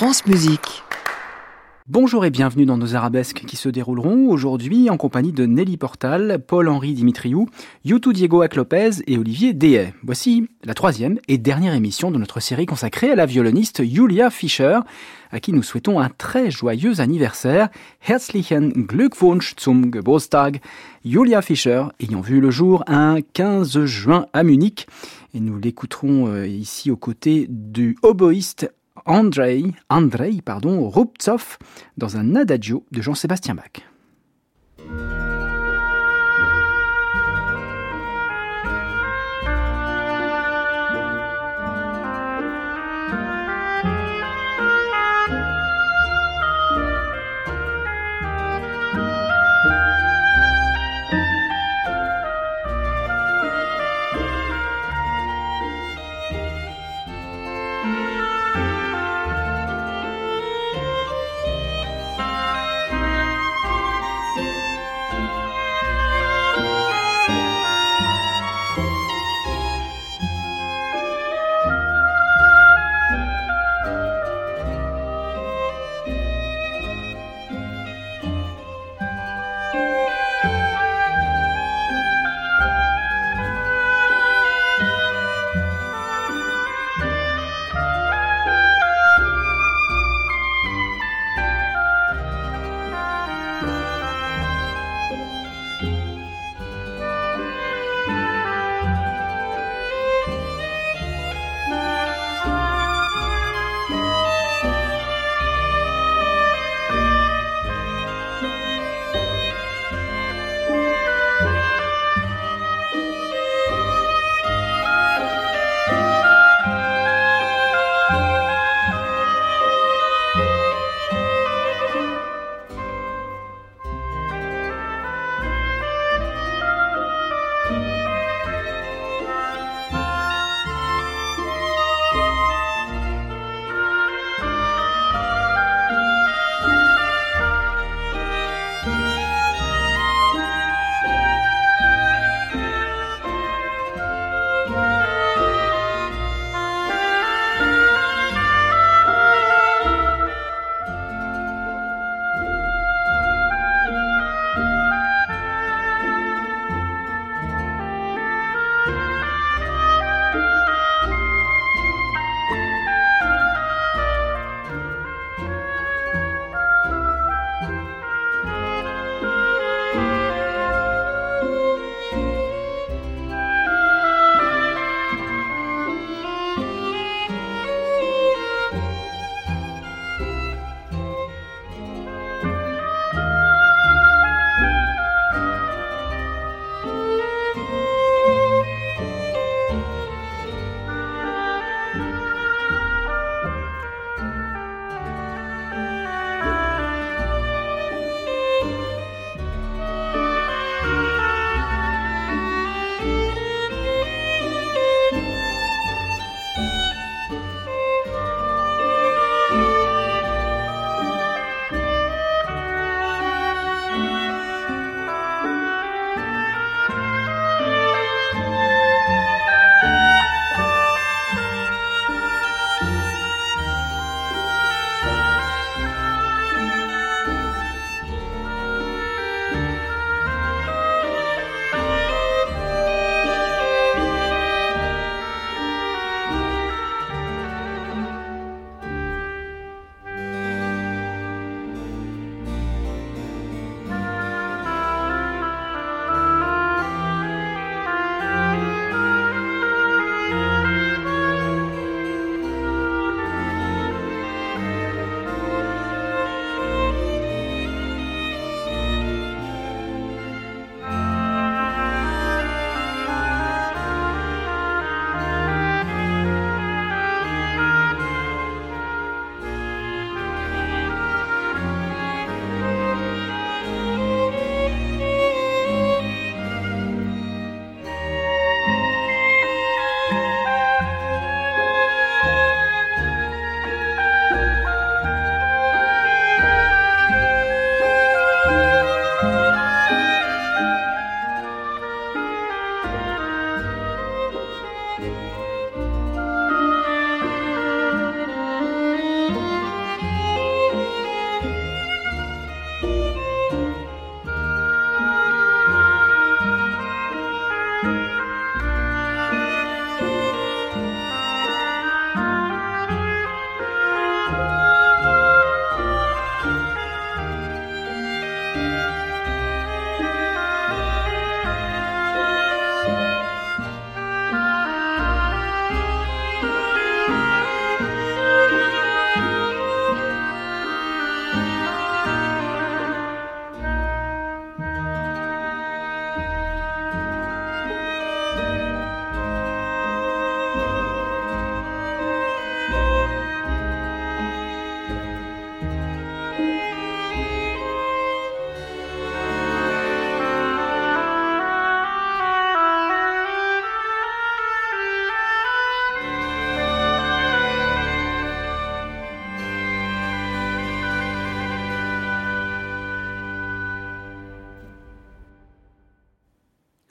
France Musique. Bonjour et bienvenue dans nos arabesques qui se dérouleront aujourd'hui en compagnie de Nelly Portal, Paul-Henri Dimitriou, Youtou Diego Lopez et Olivier Dehay. Voici la troisième et dernière émission de notre série consacrée à la violoniste Julia Fischer, à qui nous souhaitons un très joyeux anniversaire. Herzlichen Glückwunsch zum Geburtstag. Julia Fischer ayant vu le jour un 15 juin à Munich. Et nous l'écouterons euh, ici aux côtés du oboïste Andrei, Andrei pardon, Rubtsov dans un adagio de Jean-Sébastien Bach.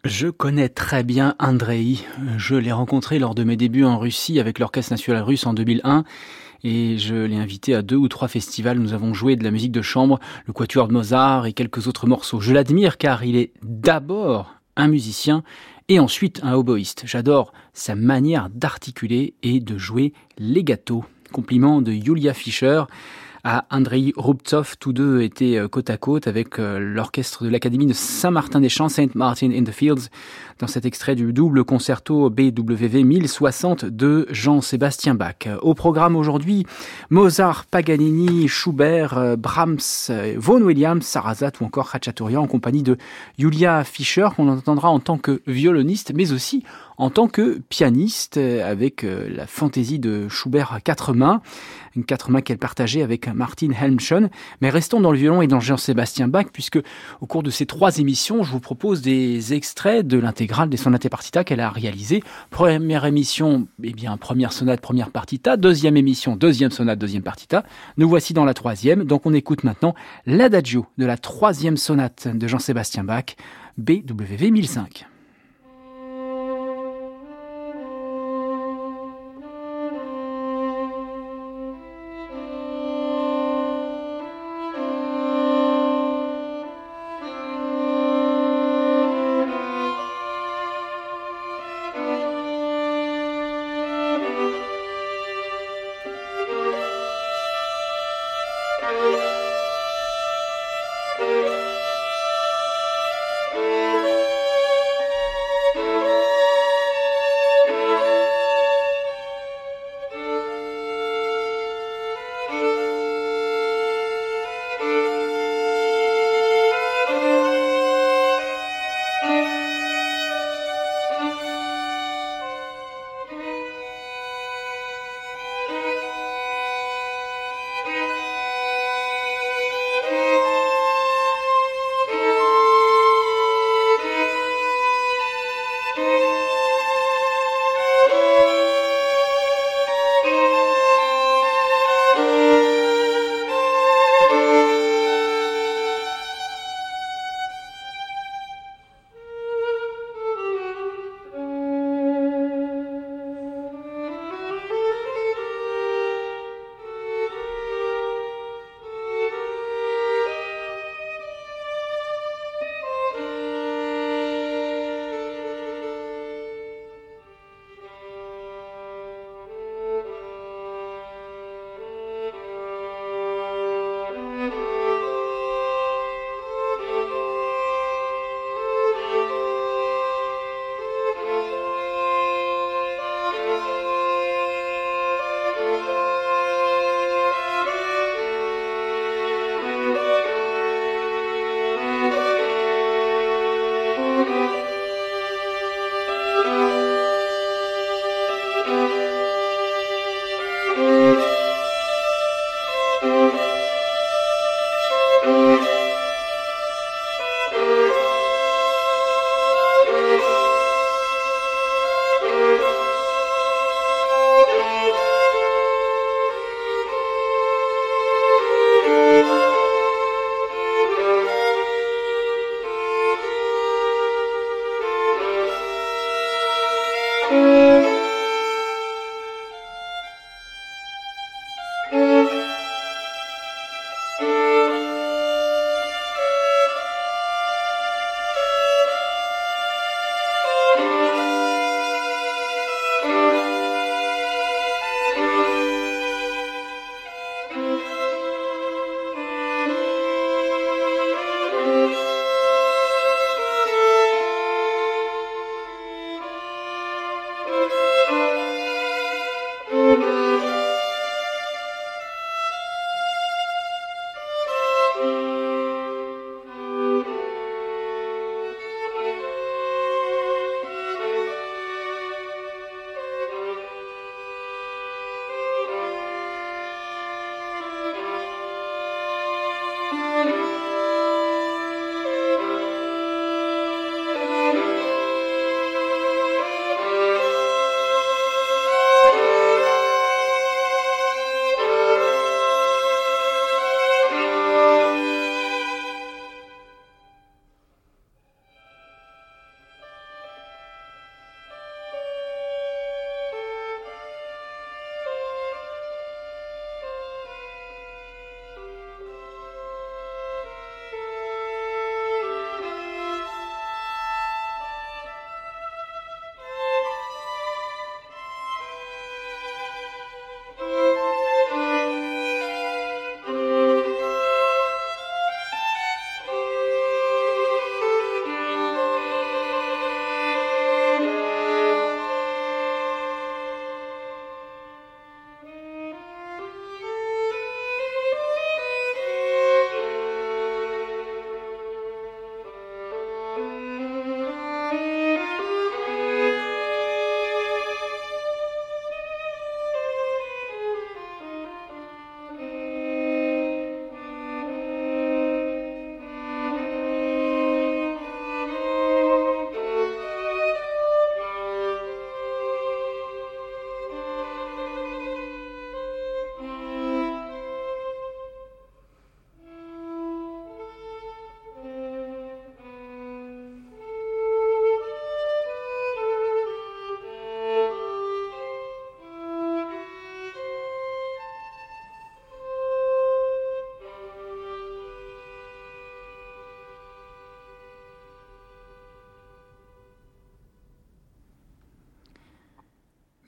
Je connais très bien Andrei. Je l'ai rencontré lors de mes débuts en Russie avec l'Orchestre national russe en 2001 et je l'ai invité à deux ou trois festivals. Nous avons joué de la musique de chambre, le quatuor de Mozart et quelques autres morceaux. Je l'admire car il est d'abord un musicien et ensuite un oboïste. J'adore sa manière d'articuler et de jouer les gâteaux. Compliment de Julia Fischer à Andrei Rubtsov. Tous deux étaient euh, côte à côte avec euh, l'orchestre de l'Académie de Saint-Martin-des-Champs, Saint Martin in the Fields, dans cet extrait du double concerto BWV 1060 de Jean-Sébastien Bach. Au programme aujourd'hui, Mozart, Paganini, Schubert, euh, Brahms, Vaughan Williams, Sarrazat ou encore Khachaturian en compagnie de Julia Fischer qu'on entendra en tant que violoniste mais aussi en tant que pianiste avec la fantaisie de Schubert à quatre mains quatre mains qu'elle partageait avec Martin Helmschen. Mais restons dans le violon et dans Jean-Sébastien Bach, puisque au cours de ces trois émissions, je vous propose des extraits de l'intégrale des sonates partita qu'elle a réalisées. Première émission, eh bien, première sonate, première partita. Deuxième émission, deuxième sonate, deuxième partita. Nous voici dans la troisième. Donc on écoute maintenant l'adagio de la troisième sonate de Jean-Sébastien Bach, BWV 1005.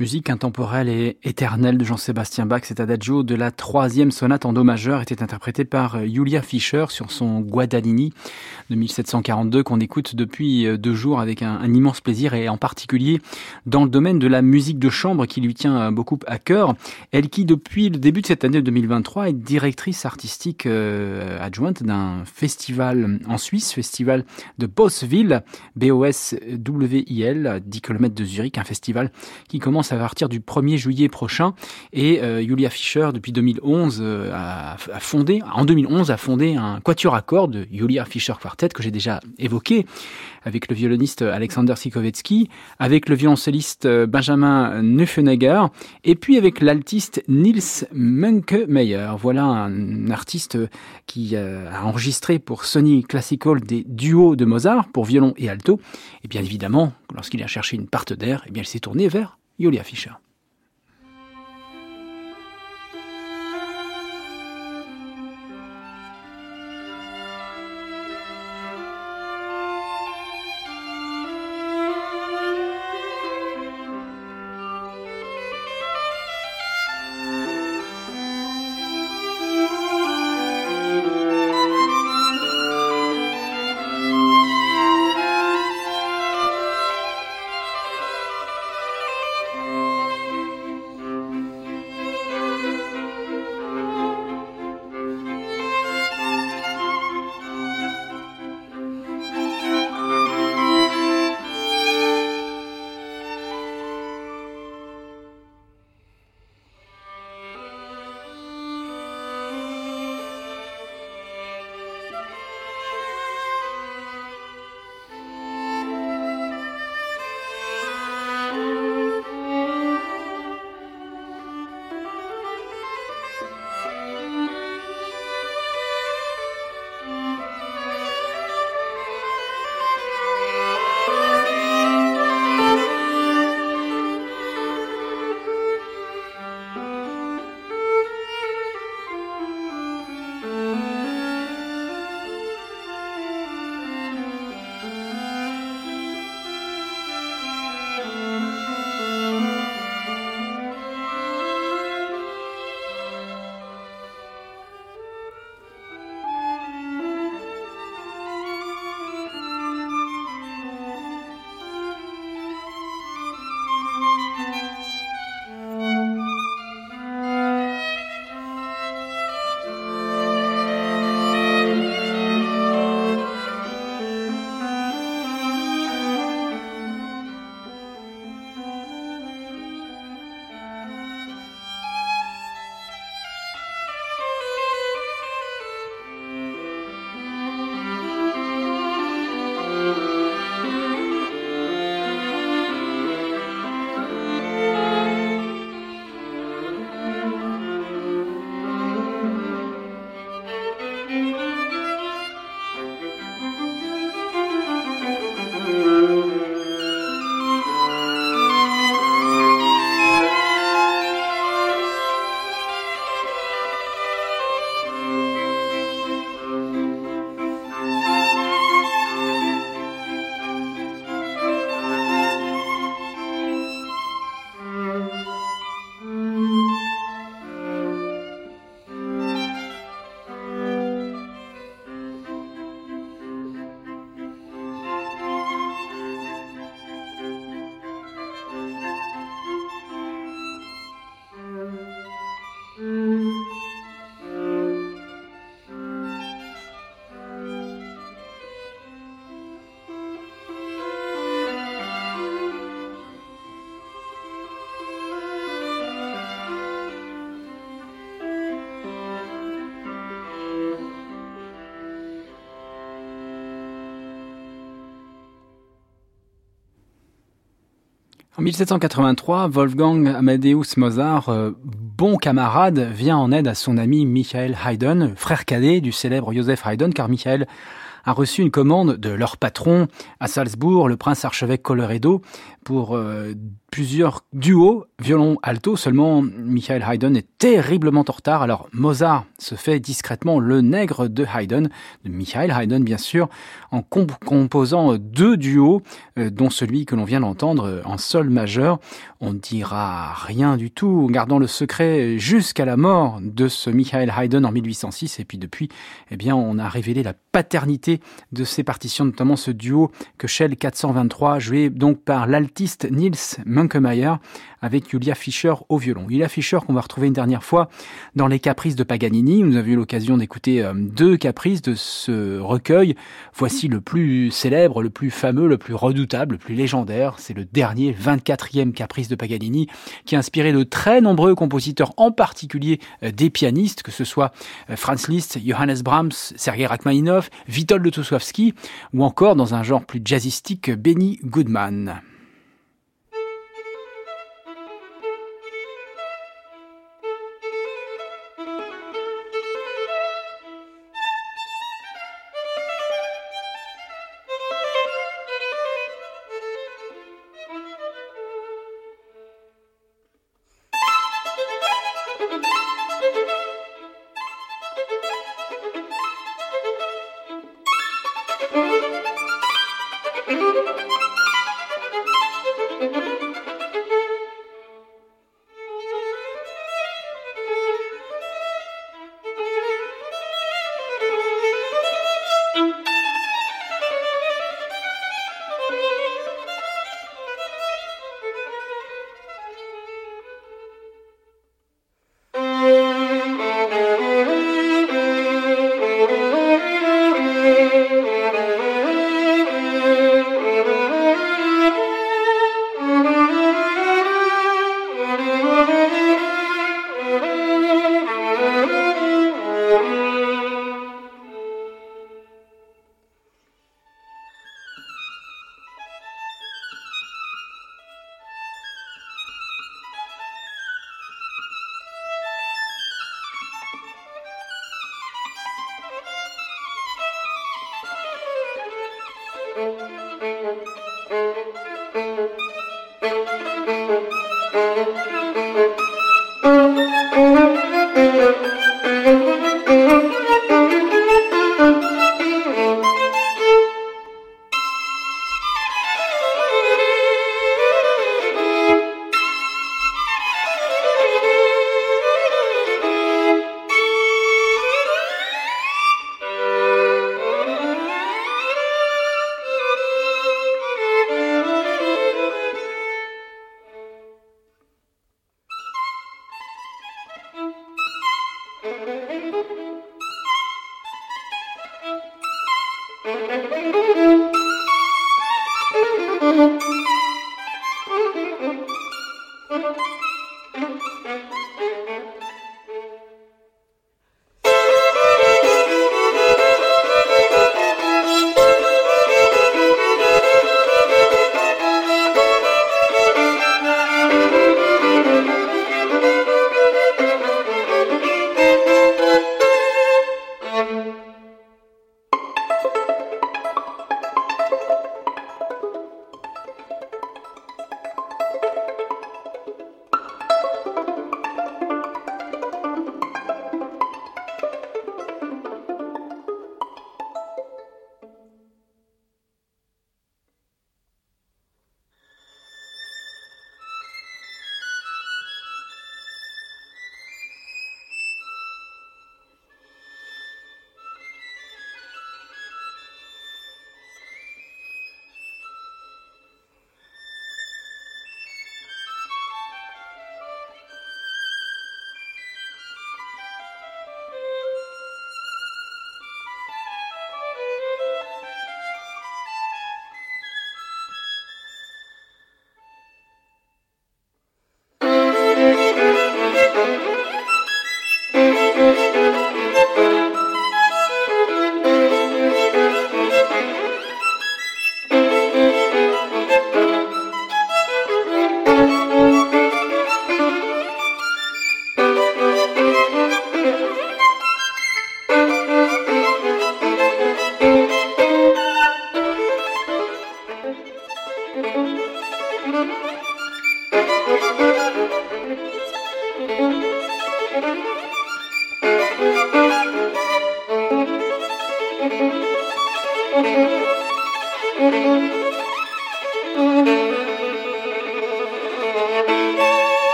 Musique intemporelle et éternelle de Jean-Sébastien Bach, cet adagio de la troisième sonate en do majeur était interprété par euh, Julia Fischer sur son Guadagnini de 1742 qu'on écoute depuis euh, deux jours avec un, immense plaisir et en particulier dans le domaine de la musique de chambre qui lui tient euh, beaucoup à cœur. Elle qui depuis le début de cette année 2023 est directrice artistique adjointe d'un festival en Suisse, festival de Bosville, B-O-S-W-I-L, 10 km de Zurich, un festival qui commence à partir du 1er juillet prochain. Et euh, Julia Fischer, depuis 2011, euh, a, fondé, en 2011, a fondé un quatuor à cordes, Julia Fischer Quartet, que j'ai déjà évoqué, avec le violoniste Alexander Sikovetsky, avec le violoncelliste euh, Benjamin Neufenegger, et puis avec l'altiste Nils Munkemeyer. Voilà un artiste qui a enregistré pour Sony Classical des duos de Mozart pour violon et alto. Et bien évidemment, lorsqu'il a cherché une partenaire, eh bien il s'est tourné vers Julia Fischer. En 1783, Wolfgang Amadeus Mozart, euh, bon camarade, vient en aide à son ami Michael Haydn, frère cadet du célèbre Joseph Haydn, car Michael a reçu une commande de leur patron à Salzbourg, le prince archevêque Colloredo, pour euh, plusieurs duos violon-alto, seulement Michael Haydn est terriblement en retard, alors Mozart se fait discrètement le nègre de Haydn, de Michael Haydn bien sûr, en composant deux duos, euh, dont celui que l'on vient d'entendre en sol majeur. On ne dira rien du tout, gardant le secret jusqu'à la mort de ce Michael Haydn en 1806, et puis depuis, eh bien, on a révélé la paternité de ces partitions, notamment ce duo que Shell 423, joué donc par l'altiste Niels Munkemeyer, avec Julia Fischer au violon. Julia Fischer qu'on va retrouver une dernière fois dans les Caprices de Paganini. Nous avons eu l'occasion d'écouter euh, deux caprices de ce recueil. Voici le plus célèbre, le plus fameux, le plus redoutable, le plus légendaire. C'est le dernier 24e caprice de Paganini qui a inspiré de très nombreux compositeurs, en particulier euh, des pianistes, que ce soit euh, Franz Liszt, Johannes Brahms, Sergei Rachmaninoff, Witold Lutosławski ou encore dans un genre plus jazzistique Benny Goodman.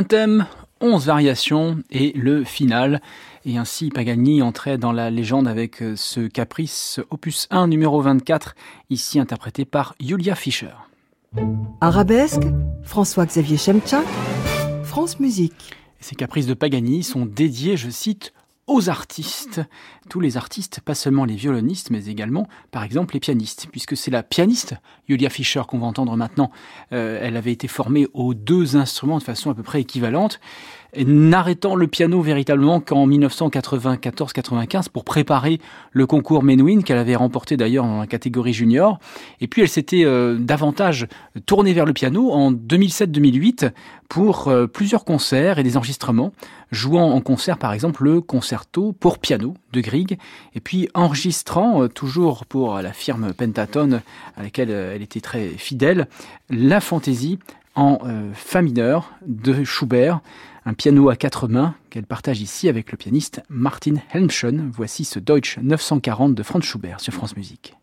Un thème, 11 variations et le final. Et ainsi, Paganini entrait dans la légende avec euh, ce caprice opus 1 numéro 24, ici interprété par Julia Fischer. Arabesque, François-Xavier Chemchak, France Musique. Ces caprices de Paganini sont dédiés, je cite, aux artistes, tous les artistes, pas seulement les violonistes, mais également, par exemple, les pianistes, puisque c'est la pianiste, Julia Fischer, qu'on va entendre maintenant. Euh, elle avait été formée aux deux instruments de façon à peu près équivalente n'arrêtant le piano véritablement qu'en 1994-95 pour préparer le concours Menuhin qu'elle avait remporté d'ailleurs en catégorie junior. Et puis elle s'était euh, davantage tournée vers le piano en 2007-2008 pour euh, plusieurs concerts et des enregistrements, jouant en concert par exemple le concerto pour piano de Grieg, et puis enregistrant, euh, toujours pour la firme Pentatone à laquelle elle était très fidèle, la fantaisie en fa mineur de Schubert, un piano à quatre mains qu'elle partage ici avec le pianiste Martin Helmschen. Voici ce Deutsch 940 de Franz Schubert sur France Musique.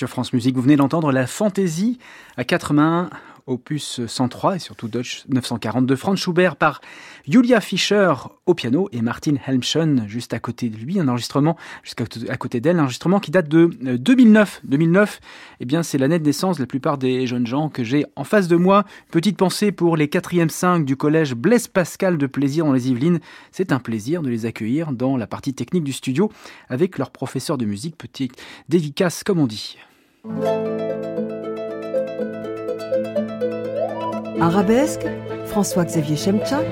Sur France Musique. Vous venez d'entendre la fantaisie à quatre mains opus 103 et surtout Deutsch 940 de Franz Schubert par Julia Fischer au piano et Martin Helmschen juste à côté de lui, un enregistrement jusqu'à à côté d'elle, un enregistrement qui date de 2009. Euh, 2009, eh bien c'est l'année de naissance de la plupart des jeunes gens que j'ai en face de moi. Petite pensée pour les 4e 5 du collège Blaise Pascal de Plaisir dans les Yvelines. C'est un plaisir de les accueillir dans la partie technique du studio avec leur professeur de musique, petite dédicace comme on dit. Arabesque, François-Xavier Chemchak,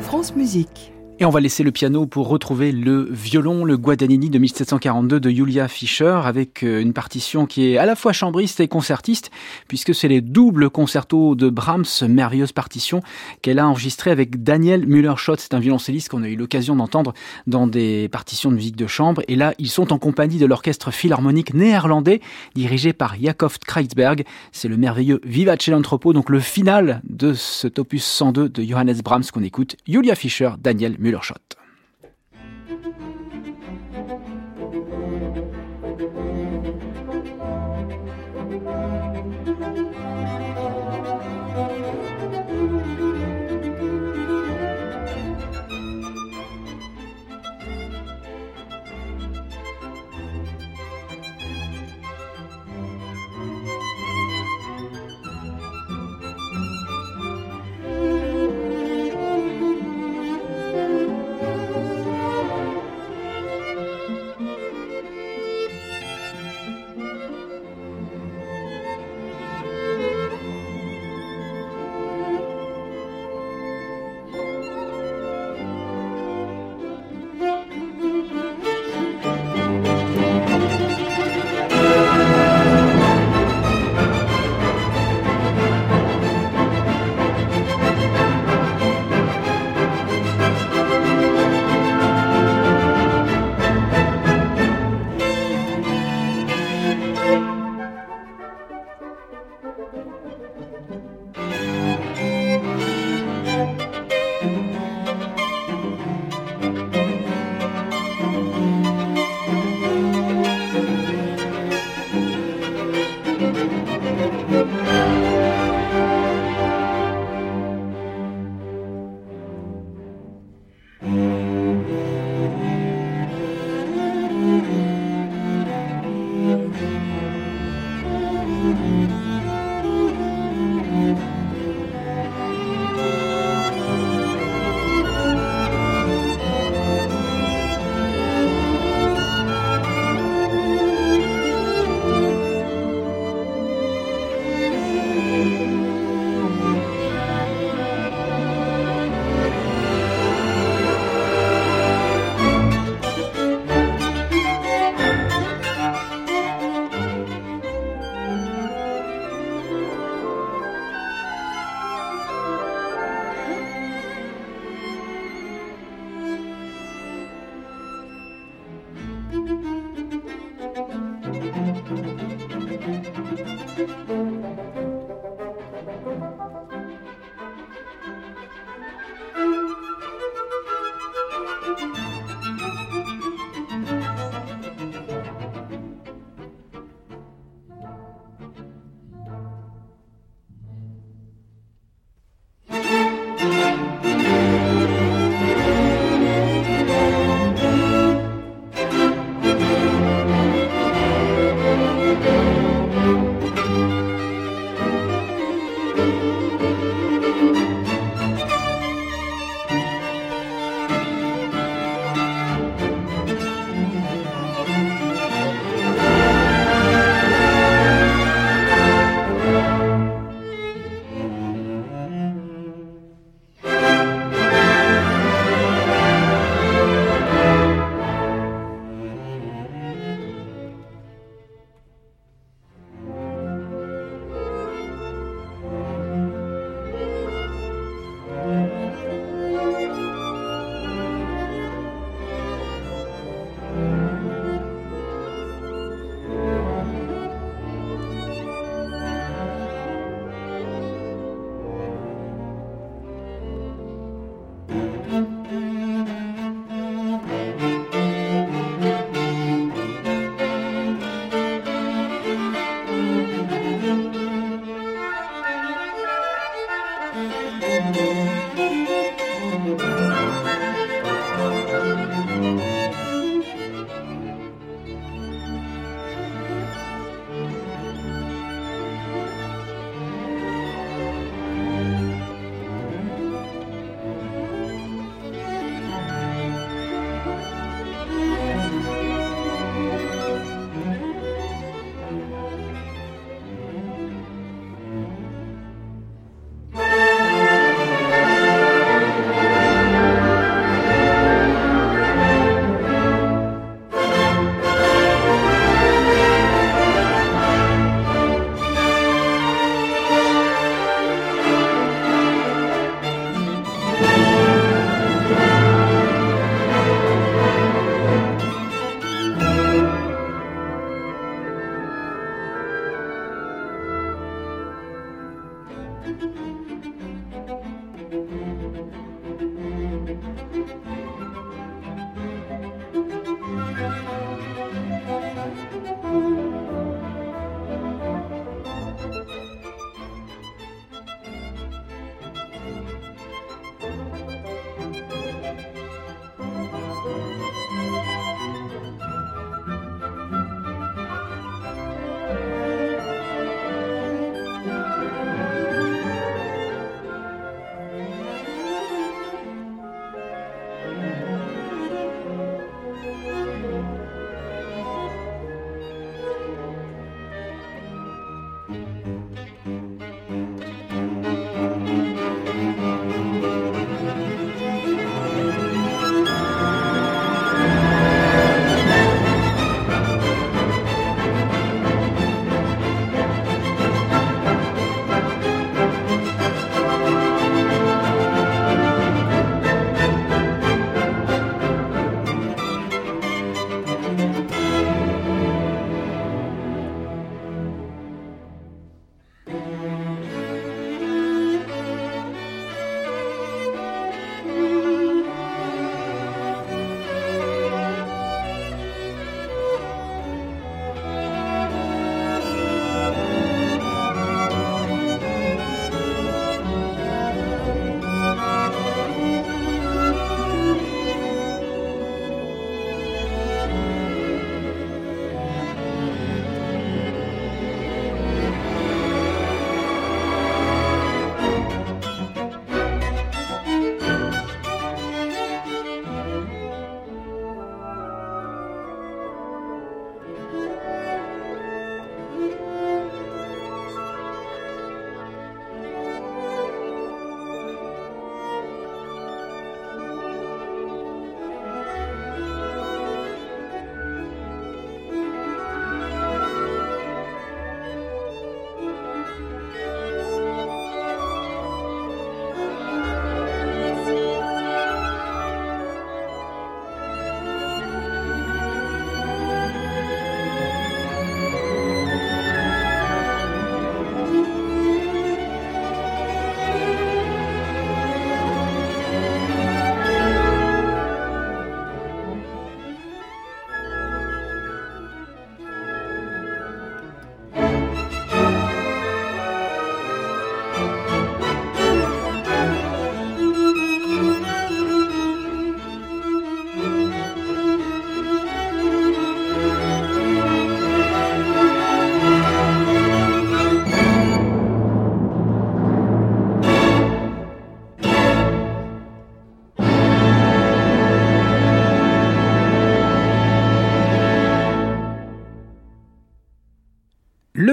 France Musique. On va laisser le piano pour retrouver le violon, le Guadagnini de 1742 de Julia Fischer, avec euh, une partition qui est à la fois chambriste et concertiste, puisque c'est les doubles concertos de Brahms, merveilleuse partition, qu'elle a enregistrée avec Daniel Müller-Schott. C'est un violoncelliste qu'on a eu l'occasion d'entendre dans des partitions de musique de chambre. Et là, ils sont en compagnie de l'orchestre philharmonique néerlandais, dirigé par Jakob Kreitzberg. C'est le merveilleux Vivace l'Anthropo, donc le final de cet opus 102 de Johannes Brahms qu'on écoute. Julia Fischer, Daniel leur shot.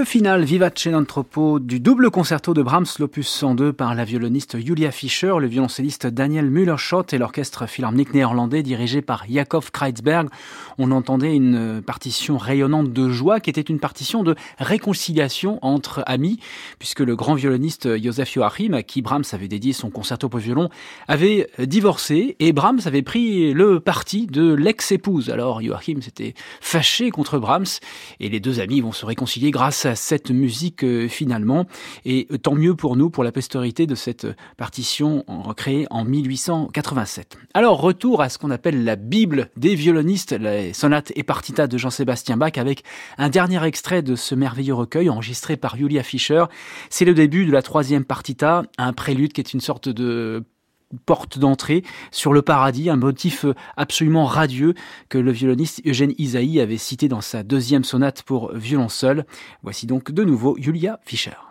Le final Vivace d'Anthropo du double concerto de Brahms, l'opus 102 par la violoniste Julia Fischer, le violoncelliste Daniel Müller-Schott et l'orchestre philharmonique néerlandais dirigé par Jakob Kreitzberg. On entendait une partition rayonnante de joie qui était une partition de réconciliation entre amis, puisque le grand violoniste Joseph Joachim, à qui Brahms avait dédié son concerto pour violon, avait divorcé et Brahms avait pris le parti de l'ex-épouse. Alors Joachim s'était fâché contre Brahms et les deux amis vont se réconcilier grâce à cette musique euh, finalement. Et tant mieux pour nous, pour la postérité de cette partition créée en 1887. Alors retour à ce qu'on appelle la Bible des violonistes, les sonates et partitas de Jean-Sébastien Bach avec un dernier extrait de ce merveilleux recueil enregistré par Julia Fischer. C'est le début de la troisième partita, un prélude qui est une sorte de porte d'entrée sur le paradis, un motif absolument radieux que le violoniste Eugène Isaïe avait cité dans sa deuxième sonate pour violon seul. Voici donc de nouveau Julia Fischer.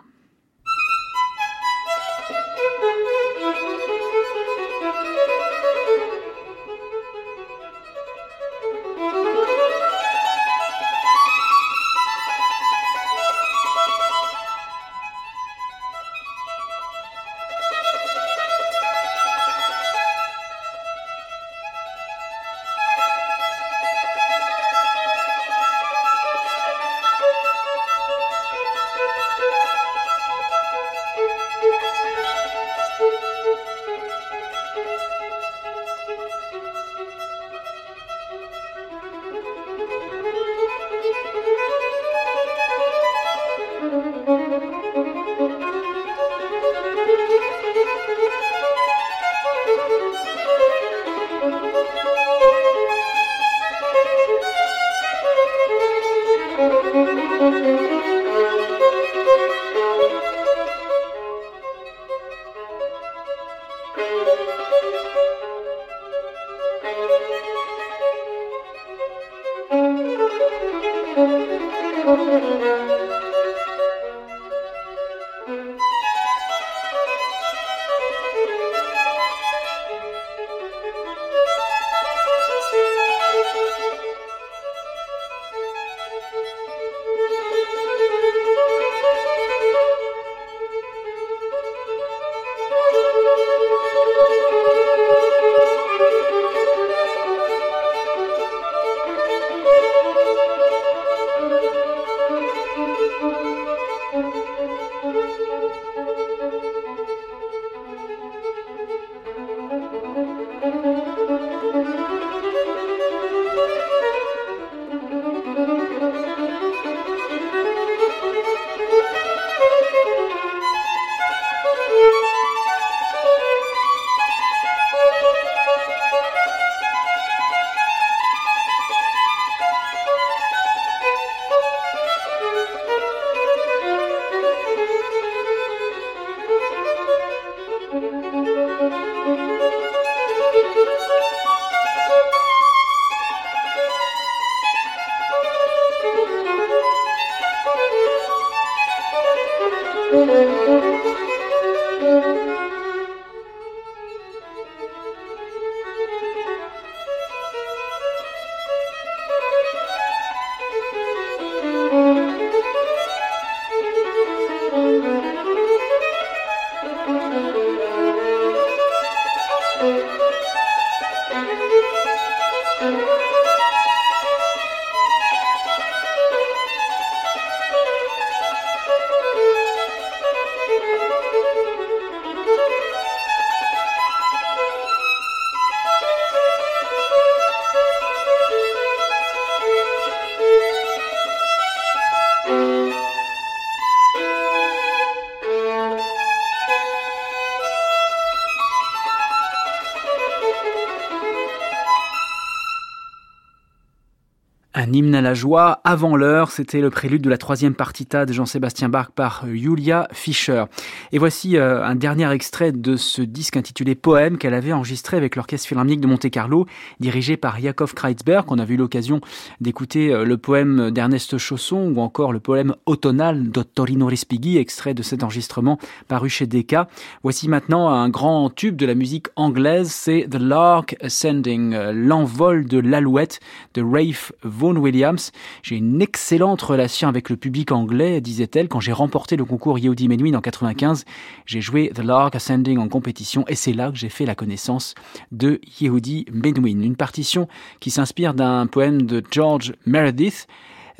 La joie avant l'heure, c'était le prélude de la troisième partita de Jean-Sébastien Bach par Julia Fischer. Et voici euh, un dernier extrait de ce disque intitulé Poème qu'elle avait enregistré avec l'Orchestre Philharmonique de Monte-Carlo, dirigé par Yakov Kreitzberg. On a eu l'occasion d'écouter euh, le poème d'Ernest Chausson ou encore le poème automnal d'Ottorino Respighi, extrait de cet enregistrement paru chez Decca. Voici maintenant un grand tube de la musique anglaise, c'est The Lark Ascending, euh, l'envol de l'alouette de Rafe Vaughan Williams. J'ai une excellente relation avec le public anglais, disait-elle, quand j'ai remporté le concours Yehudi Menuhin en 95. J'ai joué The Lark Ascending en compétition et c'est là que j'ai fait la connaissance de Yehudi Menuhin. Une partition qui s'inspire d'un poème de George Meredith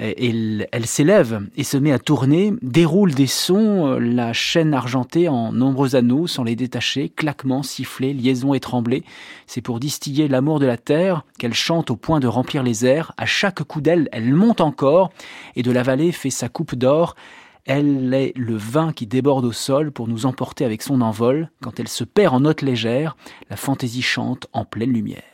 elle, s'élève et se met à tourner, déroule des sons, la chaîne argentée en nombreux anneaux sans les détacher, claquements, sifflets, liaisons et tremblés. C'est pour distiller l'amour de la terre qu'elle chante au point de remplir les airs. À chaque coup d'aile, elle monte encore et de la vallée fait sa coupe d'or. Elle est le vin qui déborde au sol pour nous emporter avec son envol. Quand elle se perd en notes légères, la fantaisie chante en pleine lumière.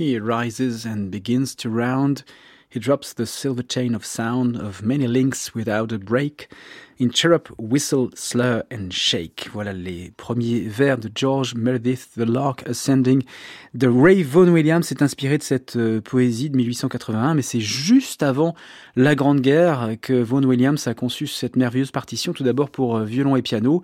He rises and begins to round. He drops the silver chain of sound of many links without a break. In Chirrup, Whistle, Slur and Shake. Voilà les premiers vers de George Meredith, The Lark Ascending. De Ray Vaughan Williams est inspiré de cette euh, poésie de 1881, mais c'est juste avant la Grande Guerre que Vaughan Williams a conçu cette merveilleuse partition, tout d'abord pour euh, violon et piano,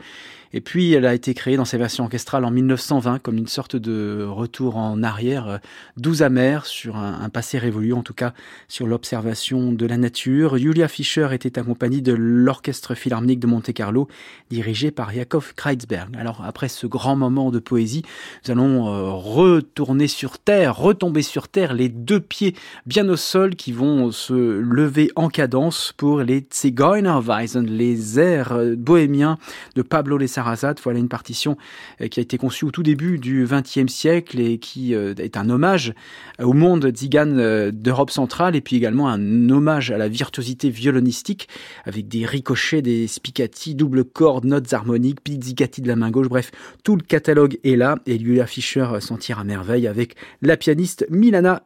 et puis elle a été créée dans ses versions orchestrales en 1920 comme une sorte de retour en arrière, euh, doux amer sur un, un passé révolu, en tout cas sur l'observation de la nature. Julia Fischer était accompagnée de l'orchestre philharmonique de Monte-Carlo, dirigé par Yakov Kreitzberg. Alors après ce grand moment de poésie, nous allons euh, retourner sur terre, retomber sur terre, les deux pieds bien au sol qui vont se lever en cadence pour les Zigeunerweisen, les airs euh, bohémiens de Pablo Sarrazat. Voilà une partition euh, qui a été conçue au tout début du XXe siècle et qui est un hommage au monde tzigane d'Europe centrale et puis également un hommage à la virtuosité violonistique avec des ricochets, des spicati, double corde, notes harmoniques, pizzicati de la main gauche, bref, tout le catalogue est là et Julia Fischer s'en tire à merveille avec la pianiste Milana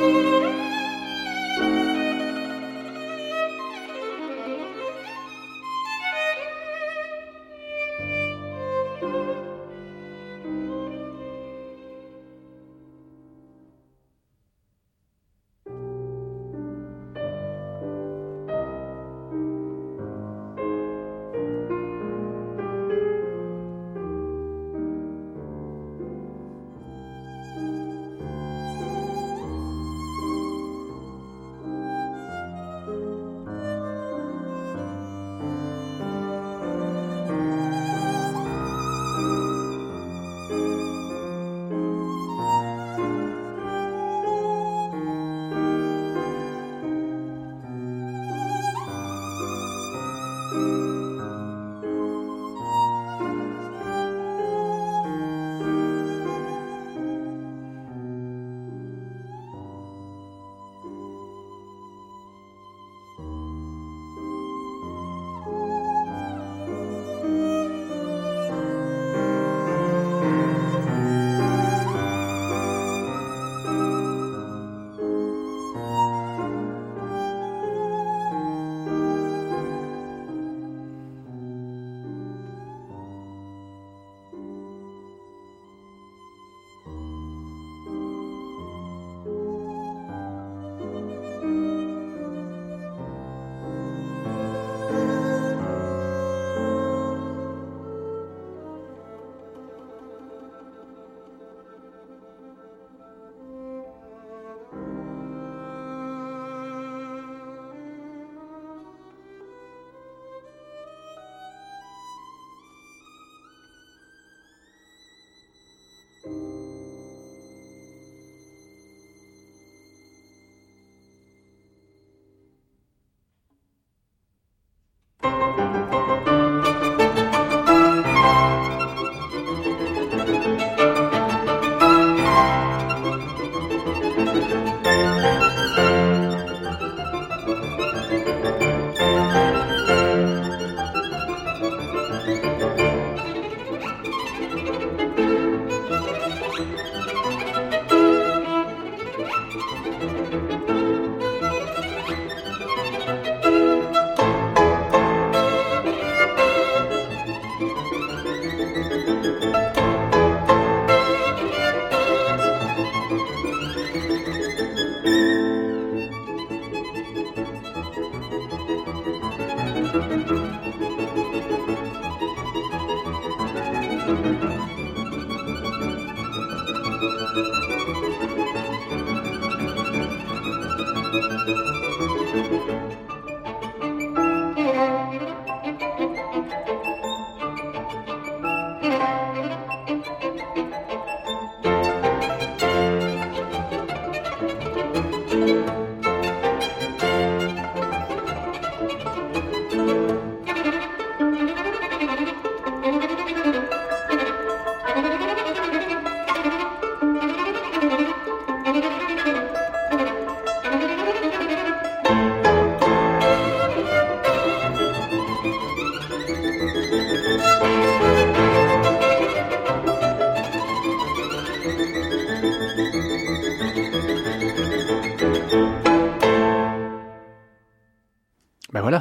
Música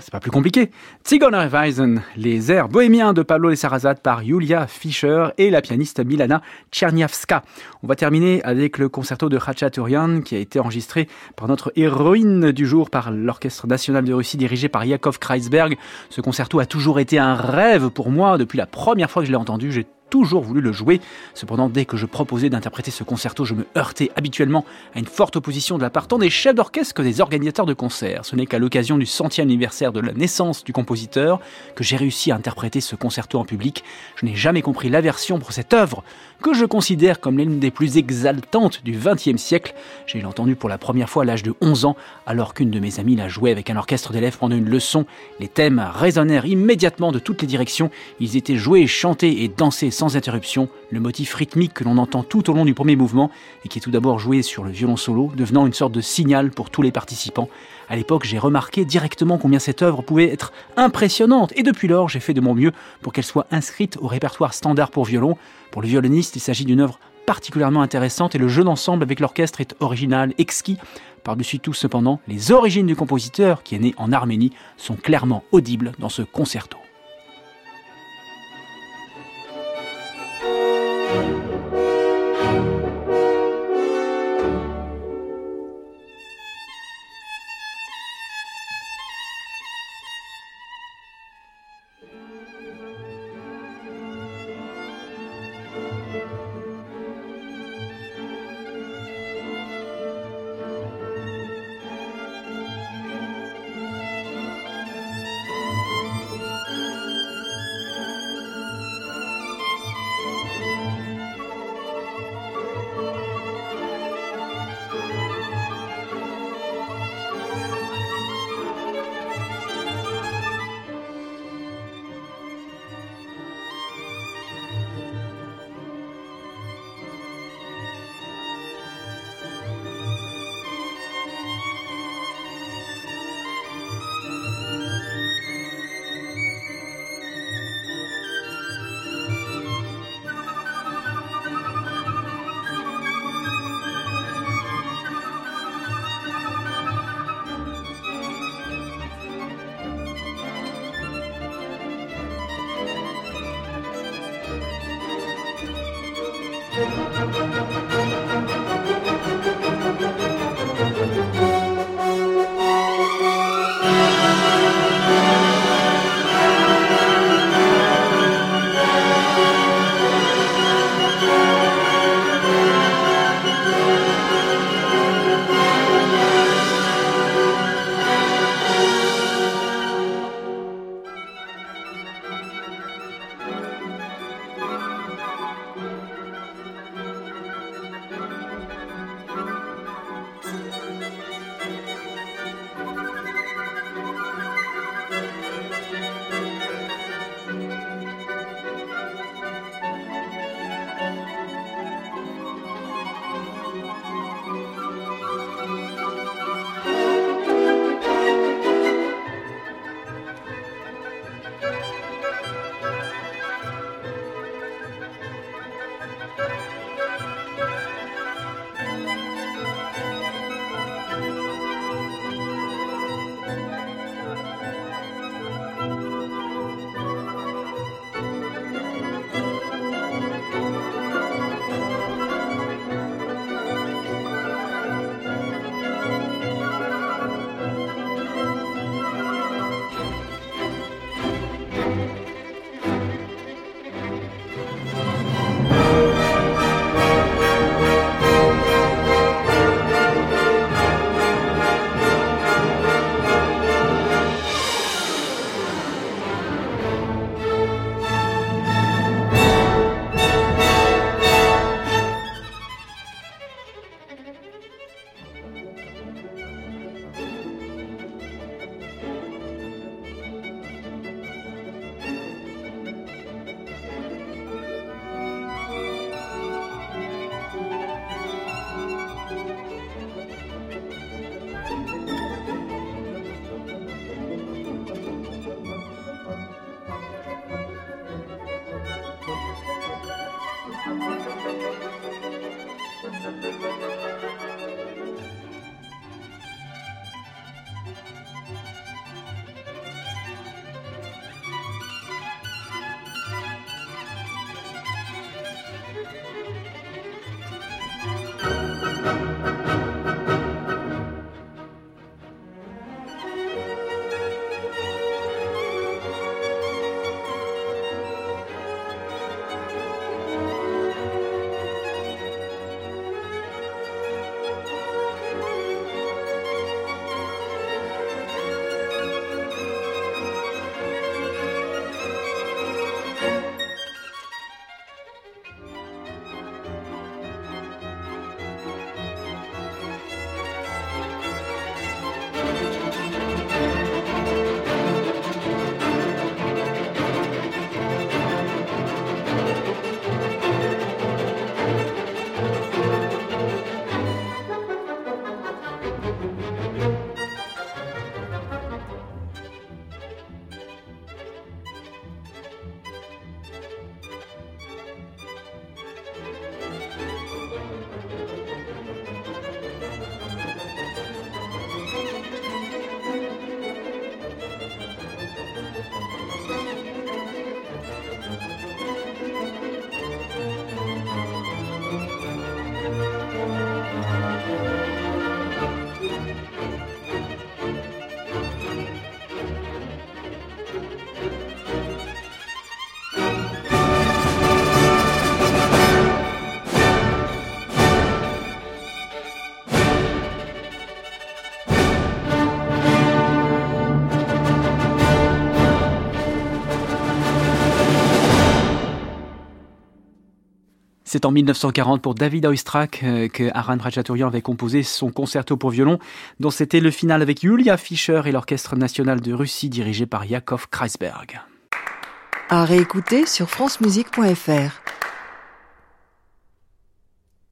C'est pas plus compliqué. Tsigoner Weisen, les airs bohémiens de Pablo Sarrazat par Julia Fischer et la pianiste Milana Tcherniavska. On va terminer avec le concerto de Khachaturian qui a été enregistré par notre héroïne du jour par l'Orchestre national de Russie dirigé par Yakov Kreisberg. Ce concerto a toujours été un rêve pour moi depuis la première fois que je l'ai entendu. Toujours voulu le jouer. Cependant, dès que je proposais d'interpréter ce concerto, je me heurtais habituellement à une forte opposition de la part tant des chefs d'orchestre que des organisateurs de concerts. Ce n'est qu'à l'occasion du centième anniversaire de la naissance du compositeur que j'ai réussi à interpréter ce concerto en public. Je n'ai jamais compris l'aversion pour cette œuvre que je considère comme l'une des plus exaltantes du XXe siècle. J'ai entendu pour la première fois à l'âge de 11 ans, alors qu'une de mes amies l'a joué avec un orchestre d'élèves pendant une leçon. Les thèmes résonnèrent immédiatement de toutes les directions. Ils étaient joués, chantés et dansés sans interruption. Le motif rythmique que l'on entend tout au long du premier mouvement et qui est tout d'abord joué sur le violon solo, devenant une sorte de signal pour tous les participants. À l'époque, j'ai remarqué directement combien cette œuvre pouvait être impressionnante et depuis lors, j'ai fait de mon mieux pour qu'elle soit inscrite au répertoire standard pour violon. Pour le violoniste, il s'agit d'une œuvre particulièrement intéressante et le jeu d'ensemble avec l'orchestre est original, exquis. Par-dessus tout, cependant, les origines du compositeur, qui est né en Arménie, sont clairement audibles dans ce concerto. C'est en 1940 pour David Oistrakh euh, que Aran Rajatourian avait composé son concerto pour violon, dont c'était le final avec Julia Fischer et l'Orchestre national de Russie dirigé par Yakov Kreisberg. À réécouter sur francemusique.fr.